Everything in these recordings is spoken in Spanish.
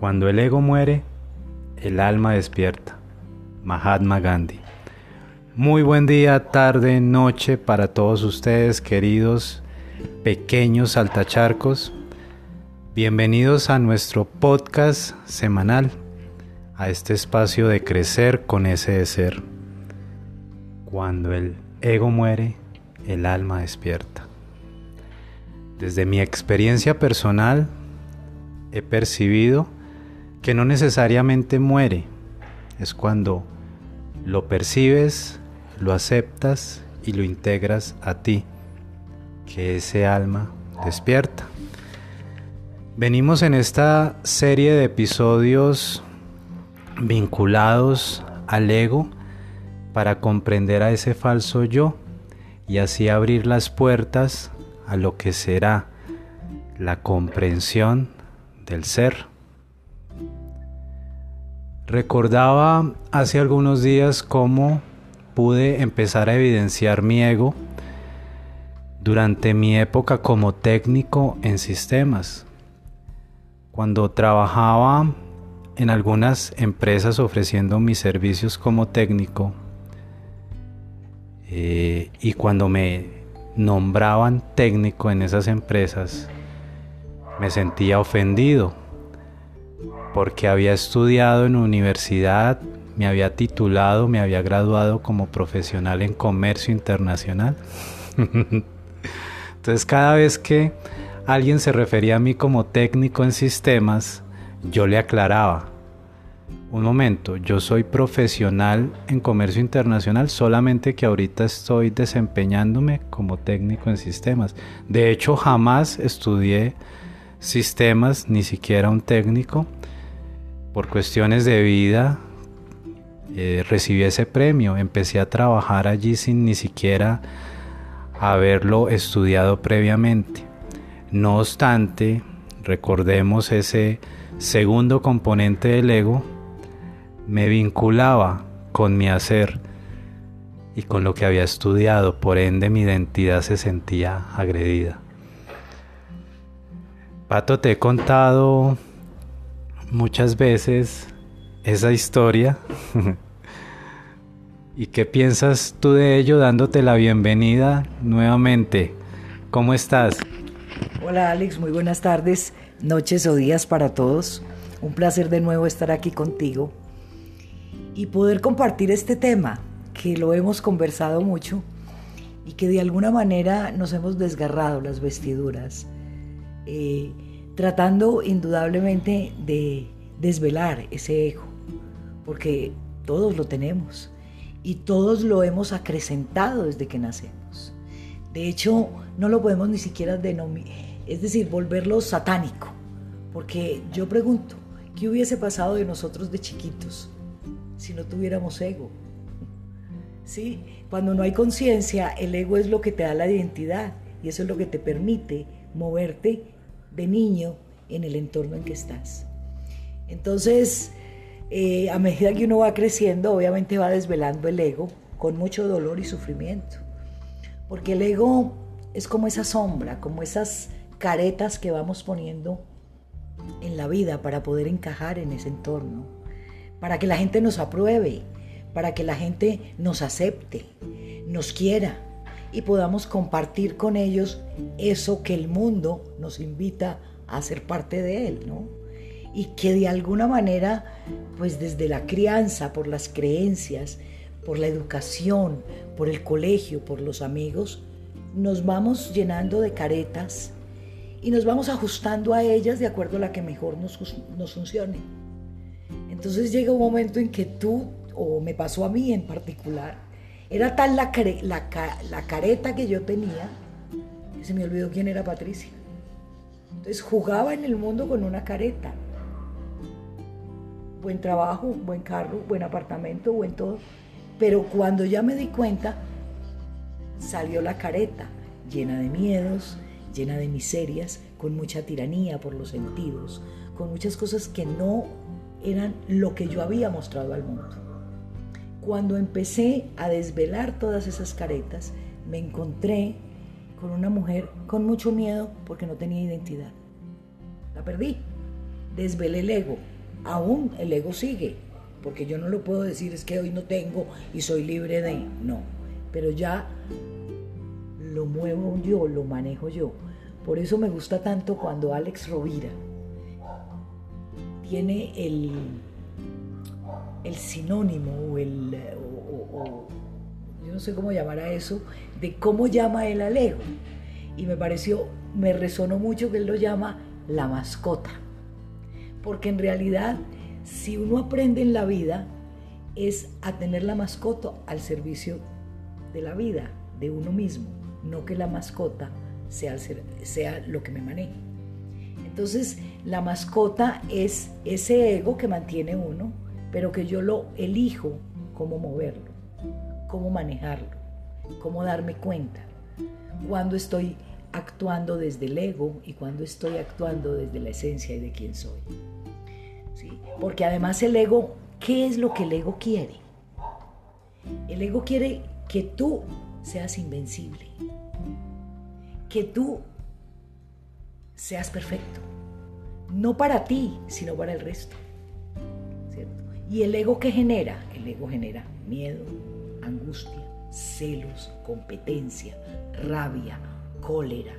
Cuando el ego muere, el alma despierta. Mahatma Gandhi. Muy buen día, tarde, noche para todos ustedes, queridos pequeños saltacharcos. Bienvenidos a nuestro podcast semanal, a este espacio de crecer con ese de ser. Cuando el ego muere, el alma despierta. Desde mi experiencia personal, he percibido que no necesariamente muere, es cuando lo percibes, lo aceptas y lo integras a ti, que ese alma despierta. Venimos en esta serie de episodios vinculados al ego para comprender a ese falso yo y así abrir las puertas a lo que será la comprensión del ser. Recordaba hace algunos días cómo pude empezar a evidenciar mi ego durante mi época como técnico en sistemas. Cuando trabajaba en algunas empresas ofreciendo mis servicios como técnico eh, y cuando me nombraban técnico en esas empresas, me sentía ofendido porque había estudiado en universidad, me había titulado, me había graduado como profesional en comercio internacional. Entonces cada vez que alguien se refería a mí como técnico en sistemas, yo le aclaraba, un momento, yo soy profesional en comercio internacional, solamente que ahorita estoy desempeñándome como técnico en sistemas. De hecho, jamás estudié sistemas, ni siquiera un técnico por cuestiones de vida eh, recibí ese premio. Empecé a trabajar allí sin ni siquiera haberlo estudiado previamente. No obstante, recordemos ese segundo componente del ego, me vinculaba con mi hacer y con lo que había estudiado, por ende mi identidad se sentía agredida. Pato, te he contado muchas veces esa historia. ¿Y qué piensas tú de ello dándote la bienvenida nuevamente? ¿Cómo estás? Hola Alex, muy buenas tardes, noches o días para todos. Un placer de nuevo estar aquí contigo y poder compartir este tema que lo hemos conversado mucho y que de alguna manera nos hemos desgarrado las vestiduras. Eh, tratando indudablemente de desvelar ese ego, porque todos lo tenemos y todos lo hemos acrecentado desde que nacemos. De hecho, no lo podemos ni siquiera denominar, es decir, volverlo satánico, porque yo pregunto, ¿qué hubiese pasado de nosotros de chiquitos si no tuviéramos ego? ¿Sí? Cuando no hay conciencia, el ego es lo que te da la identidad y eso es lo que te permite moverte de niño en el entorno en que estás. Entonces, eh, a medida que uno va creciendo, obviamente va desvelando el ego con mucho dolor y sufrimiento. Porque el ego es como esa sombra, como esas caretas que vamos poniendo en la vida para poder encajar en ese entorno, para que la gente nos apruebe, para que la gente nos acepte, nos quiera y podamos compartir con ellos eso que el mundo nos invita a ser parte de él, ¿no? Y que de alguna manera, pues desde la crianza, por las creencias, por la educación, por el colegio, por los amigos, nos vamos llenando de caretas y nos vamos ajustando a ellas de acuerdo a la que mejor nos, nos funcione. Entonces llega un momento en que tú, o me pasó a mí en particular, era tal la, la, careta que yo tenía que se me olvidó quién era Patricia. Entonces jugaba en el mundo con una careta. Buen trabajo, buen carro, buen apartamento, buen todo. Pero cuando ya me di cuenta, salió la careta llena de miedos, llena de miserias, con mucha tiranía por los sentidos, con muchas cosas que no eran lo que yo había mostrado al mundo. Cuando empecé a desvelar todas esas caretas, me encontré con una mujer con mucho miedo porque no tenía identidad. La perdí. desvelé el ego. Aún el ego sigue, porque yo no lo puedo decir es que hoy no tengo y soy libre de... No, pero ya lo muevo yo, lo manejo yo. Por eso me gusta tanto cuando Alex Rovira tiene el, el sinónimo o el... yo no sé cómo llamar a eso, de cómo llama él al ego. Y me pareció, me resonó mucho que él lo llama la mascota. Porque en realidad, si uno aprende en la vida, es a tener la mascota al servicio de la vida, de uno mismo, no que la mascota sea, sea lo que me maneje. Entonces, la mascota es ese ego que mantiene uno, pero que yo lo elijo cómo moverlo, cómo manejarlo, cómo darme cuenta. Cuando estoy actuando desde el ego y cuando estoy actuando desde la esencia y de quién soy. ¿Sí? Porque además el ego, ¿qué es lo que el ego quiere? El ego quiere que tú seas invencible, que tú seas perfecto, no para ti, sino para el resto. ¿Y el ego que genera? El ego genera miedo, angustia, celos, competencia, rabia, cólera,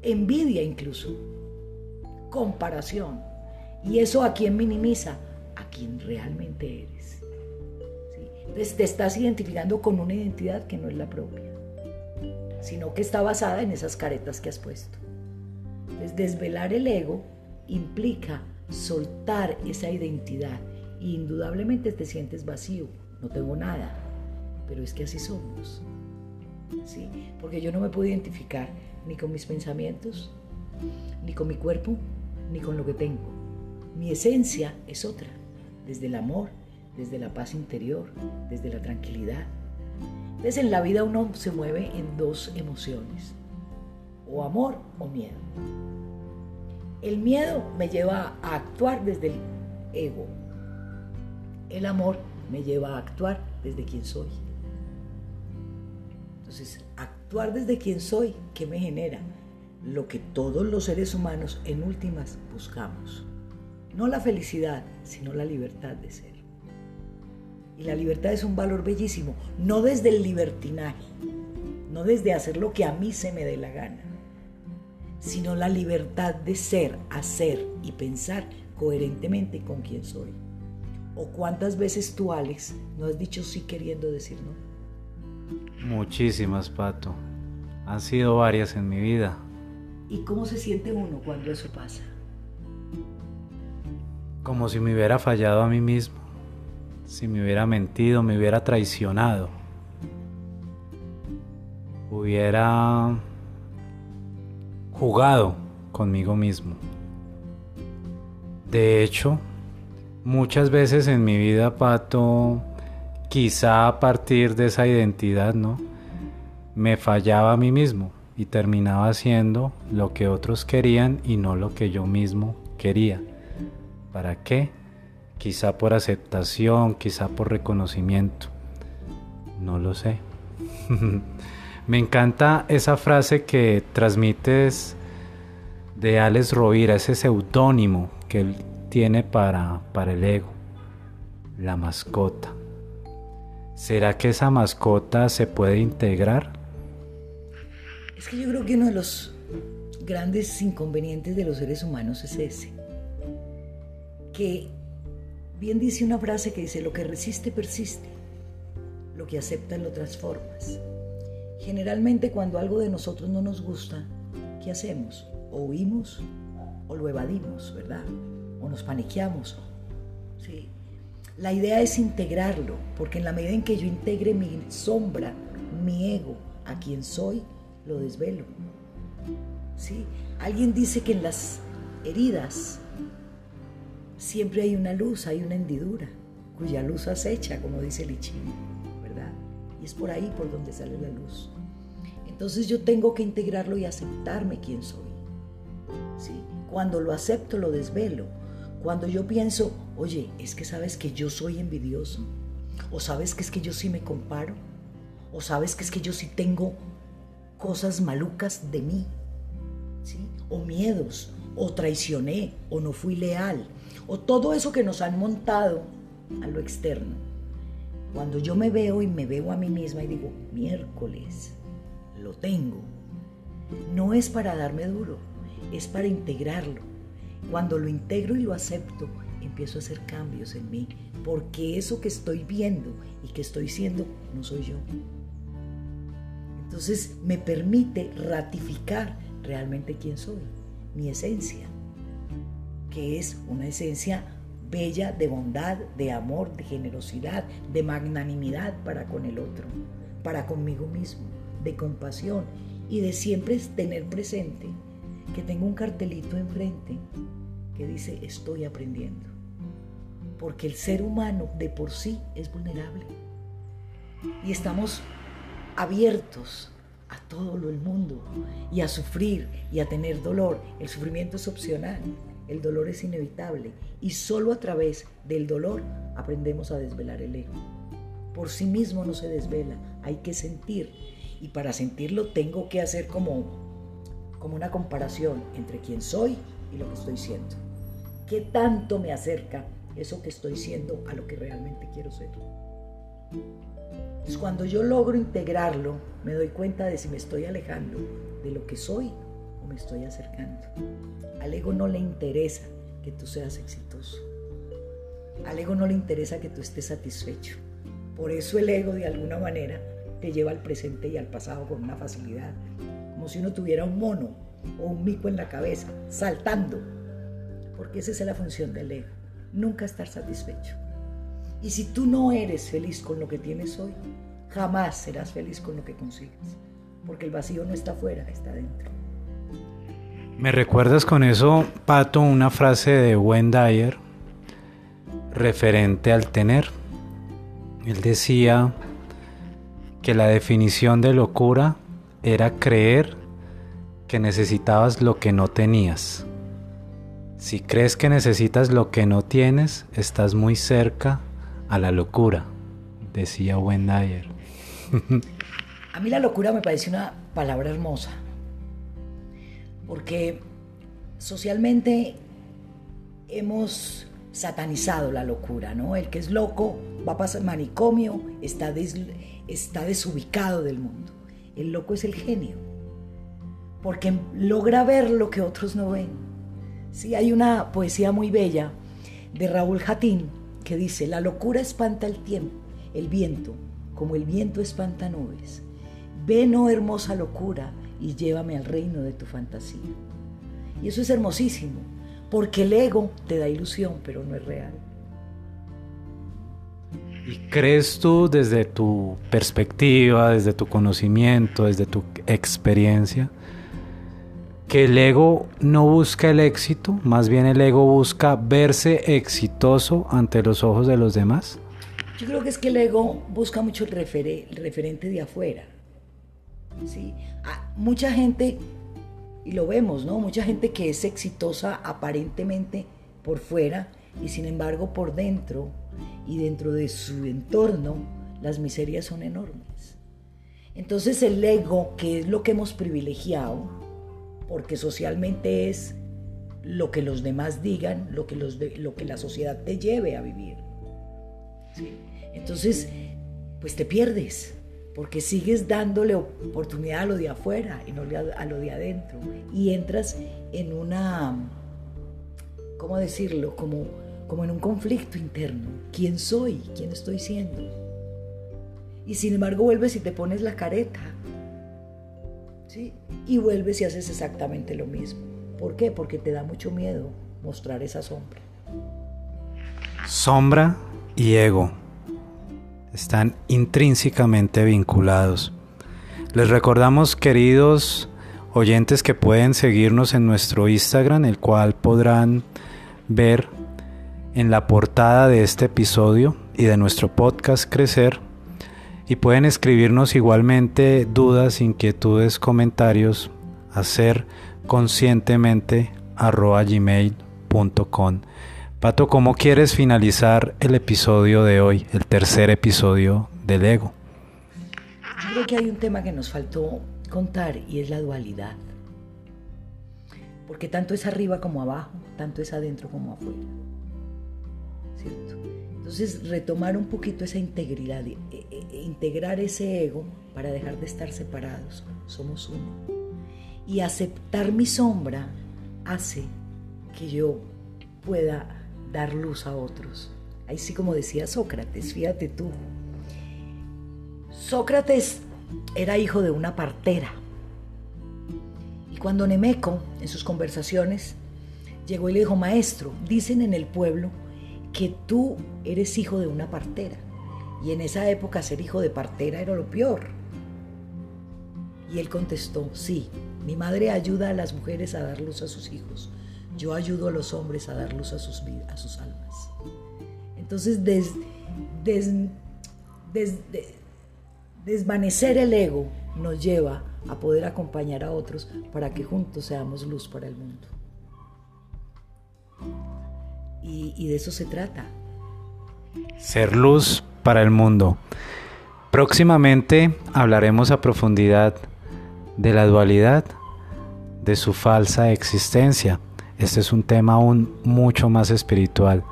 envidia incluso, comparación. ¿Y eso a quién minimiza? A quien realmente eres. Entonces te estás identificando con una identidad que no es la propia, sino que está basada en esas caretas que has puesto. Entonces desvelar el ego implica soltar esa identidad indudablemente te sientes vacío, no tengo nada, pero es que así somos. ¿sí? Porque yo no me puedo identificar ni con mis pensamientos, ni con mi cuerpo, ni con lo que tengo. Mi esencia es otra, desde el amor, desde la paz interior, desde la tranquilidad. Entonces en la vida uno se mueve en dos emociones, o amor o miedo. El miedo me lleva a actuar desde el ego. El amor me lleva a actuar desde quien soy. Entonces, actuar desde quien soy, ¿qué me genera? Lo que todos los seres humanos en últimas buscamos. No la felicidad, sino la libertad de ser. Y la libertad es un valor bellísimo, no desde el libertinaje, no desde hacer lo que a mí se me dé la gana, sino la libertad de ser, hacer y pensar coherentemente con quien soy. ¿O cuántas veces tú, Alex, no has dicho sí queriendo decir no? Muchísimas, Pato. Han sido varias en mi vida. ¿Y cómo se siente uno cuando eso pasa? Como si me hubiera fallado a mí mismo, si me hubiera mentido, me hubiera traicionado, hubiera jugado conmigo mismo. De hecho, muchas veces en mi vida, Pato, quizá a partir de esa identidad, ¿no? Me fallaba a mí mismo y terminaba haciendo lo que otros querían y no lo que yo mismo quería. ¿Para qué? Quizá por aceptación, quizá por reconocimiento. No lo sé. Me encanta esa frase que transmites de Alex Rovira, ese seudónimo que él tiene para, para el ego, la mascota. ¿Será que esa mascota se puede integrar? Es que yo creo que uno de los grandes inconvenientes de los seres humanos es ese. Que bien dice una frase que dice, lo que resiste persiste, lo que acepta lo transformas. Generalmente cuando algo de nosotros no nos gusta, ¿qué hacemos? O huimos o lo evadimos, ¿verdad? O nos paniqueamos. ¿sí? La idea es integrarlo, porque en la medida en que yo integre mi sombra, mi ego, a quien soy, lo desvelo. ¿Sí? Alguien dice que en las heridas siempre hay una luz, hay una hendidura, cuya luz acecha, como dice Lichini, ¿verdad? Y es por ahí por donde sale la luz. Entonces yo tengo que integrarlo y aceptarme quién soy. ¿Sí? Cuando lo acepto, lo desvelo cuando yo pienso, oye, es que sabes que yo soy envidioso, o sabes que es que yo sí me comparo, o sabes que es que yo sí tengo cosas malucas de mí, ¿sí? o miedos, o traicioné, o no fui leal, o todo eso que nos han montado a lo externo. Cuando yo me veo y me veo a mí misma y digo, miércoles, lo tengo, no es para darme duro, es para integrarlo. Cuando lo integro y lo acepto, empiezo a hacer cambios en mí, porque eso que estoy viendo y que estoy siendo no soy yo. Entonces me permite ratificar realmente quién soy, mi esencia, que es una esencia bella de bondad, de amor, de generosidad, de magnanimidad para con el otro, para conmigo mismo, de compasión y de siempre tener presente que tengo un cartelito enfrente que dice estoy aprendiendo. Porque el ser humano de por sí es vulnerable. Y estamos abiertos a todo el mundo y a sufrir y a tener dolor. El sufrimiento es opcional, el dolor es inevitable y solo a través del dolor aprendemos a desvelar el ego. Por sí mismo no se desvela, hay que sentir y para sentirlo tengo que hacer como, como una comparación entre quién soy y lo que estoy siendo. ¿Qué tanto me acerca eso que estoy siendo a lo que realmente quiero ser? Cuando yo logro integrarlo, me doy cuenta de si me estoy alejando de lo que soy o me estoy acercando. Al ego no le interesa que tú seas exitoso. Al ego no le interesa que tú estés satisfecho. Por eso el ego de alguna manera te lleva al presente y al pasado con una facilidad, como si uno tuviera un mono o un mico en la cabeza, saltando, porque esa es la función del ego, nunca estar satisfecho. Y si tú no eres feliz con lo que tienes hoy, jamás serás feliz con lo que consigues, porque el vacío no está afuera, está dentro. Me recuerdas con eso, Pato, una frase de Wayne Dyer referente al tener. Él decía que la definición de locura era creer que necesitabas lo que no tenías. Si crees que necesitas lo que no tienes, estás muy cerca a la locura, decía Wendayer. a mí la locura me parece una palabra hermosa, porque socialmente hemos satanizado la locura, ¿no? El que es loco va a pasar manicomio, está, está desubicado del mundo. El loco es el genio, porque logra ver lo que otros no ven. Sí, hay una poesía muy bella de Raúl Jatín que dice, la locura espanta el tiempo, el viento, como el viento espanta nubes. Ven, oh hermosa locura, y llévame al reino de tu fantasía. Y eso es hermosísimo, porque el ego te da ilusión, pero no es real. ¿Y crees tú desde tu perspectiva, desde tu conocimiento, desde tu experiencia, que el ego no busca el éxito, más bien el ego busca verse exitoso ante los ojos de los demás? Yo creo que es que el ego busca mucho el, referente de afuera. ¿sí? Mucha gente, y lo vemos, ¿no? Mucha gente que es exitosa aparentemente por fuera y sin embargo por dentro y dentro de su entorno las miserias son enormes. Entonces el ego, que es lo que hemos privilegiado, porque socialmente es lo que los demás digan, lo que, los lo que la sociedad te lleve a vivir. Entonces, pues te pierdes, porque sigues dándole oportunidad a lo de afuera y no a lo de adentro. Y entras en una, ¿cómo decirlo? Como, como en un conflicto interno. ¿Quién soy? ¿Quién estoy siendo? Y sin embargo vuelves y te pones la careta. ¿sí? Y vuelves y haces exactamente lo mismo. ¿Por qué? Porque te da mucho miedo mostrar esa sombra. Sombra y ego están intrínsecamente vinculados. Les recordamos, queridos oyentes, que pueden seguirnos en nuestro Instagram, el cual podrán ver en la portada de este episodio y de nuestro podcast Crecer. Y pueden escribirnos igualmente dudas, inquietudes, comentarios, hacer conscientemente arroba gmail.com. Pato, ¿cómo quieres finalizar el episodio de hoy, el tercer episodio del ego? Yo creo que hay un tema que nos faltó contar y es la dualidad. Porque tanto es arriba como abajo, tanto es adentro como afuera. ¿Cierto? Entonces, retomar un poquito esa integridad, e, integrar ese ego para dejar de estar separados. Somos uno. Y aceptar mi sombra hace que yo pueda dar luz a otros. Ahí sí como decía Sócrates, fíjate tú. Sócrates era hijo de una partera. Y cuando Nemeco, en sus conversaciones, llegó y le dijo, maestro, dicen en el pueblo que tú eres hijo de una partera. Y en esa época ser hijo de partera era lo peor. Y él contestó, sí, mi madre ayuda a las mujeres a dar luz a sus hijos. Yo ayudo a los hombres a dar luz a sus, a sus almas. Entonces, desvanecer el ego nos lleva a poder acompañar a otros para que juntos seamos luz para el mundo. Y de eso se trata. Ser luz para el mundo. Próximamente hablaremos a profundidad de la dualidad, de su falsa existencia. Este es un tema aún mucho más espiritual.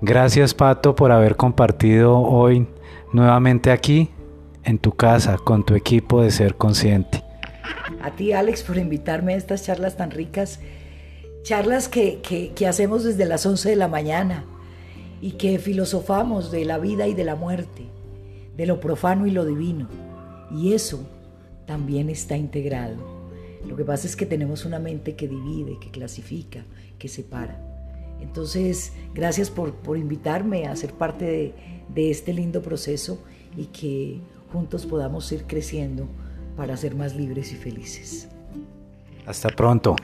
Gracias Pato por haber compartido hoy nuevamente aquí en tu casa con tu equipo de ser consciente. A ti Alex por invitarme a estas charlas tan ricas, charlas que, que hacemos desde las 11 de la mañana y que filosofamos de la vida y de la muerte, de lo profano y lo divino. Y eso también está integrado. Lo que pasa es que tenemos una mente que divide, que clasifica, que separa. Entonces, gracias por, invitarme a ser parte de, de este lindo proceso y que juntos podamos ir creciendo para ser más libres y felices. Hasta pronto.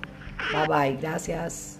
Bye bye, gracias.